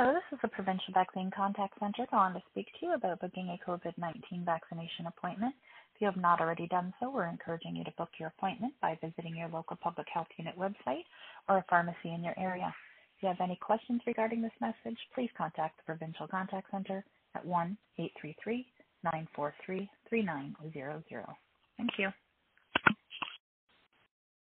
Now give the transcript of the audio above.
Hello, this is the Provincial Vaccine Contact Center calling to speak to you about booking a COVID-19 vaccination appointment. If you have not already done so, we're encouraging you to book your appointment by visiting your local public health unit website or a pharmacy in your area. If you have any questions regarding this message, please contact the Provincial Contact Center at 1-833-943-3900. Thank you.